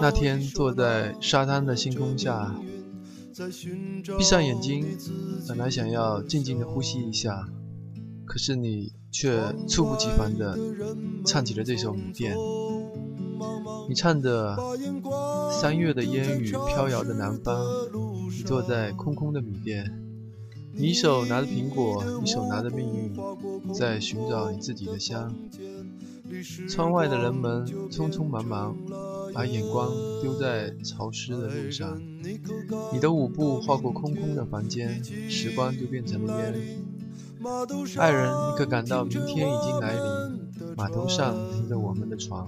那天坐在沙滩的星空下，闭上眼睛，本来想要静静的呼吸一下，可是你却猝不及防的唱起了这首《米店》。你唱的三月的烟雨飘摇的南方，你坐在空空的米店，你一手拿着苹果，一手拿着命运，在寻找你自己的香。窗外的人们匆匆忙忙，把眼光丢在潮湿的路上。你的舞步划过空空的房间，时光就变成了烟。爱人，你可感到明天已经来临？码头上停着我们的船。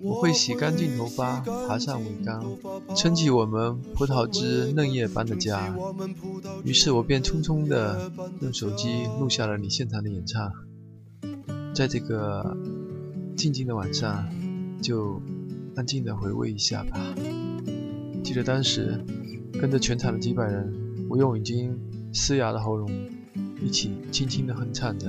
我会洗干净头发，爬上桅杆，撑起我们葡萄枝嫩叶般的家。于是我便匆匆地用手机录下了你现场的演唱。在这个静静的晚上，就安静的回味一下吧。记得当时跟着全场的几百人，我用已经嘶哑的喉咙一起轻轻的哼唱着。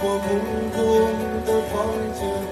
过空空的房间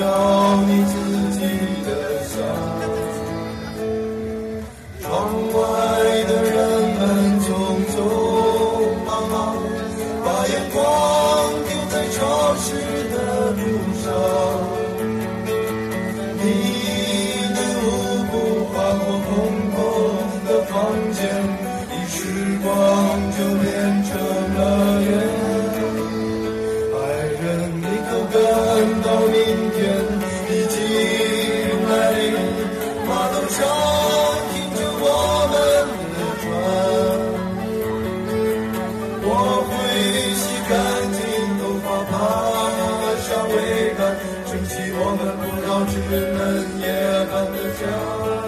要你自己的想，窗外的人们匆匆忙忙，把眼光丢在超市。我们不要只能夜半的酒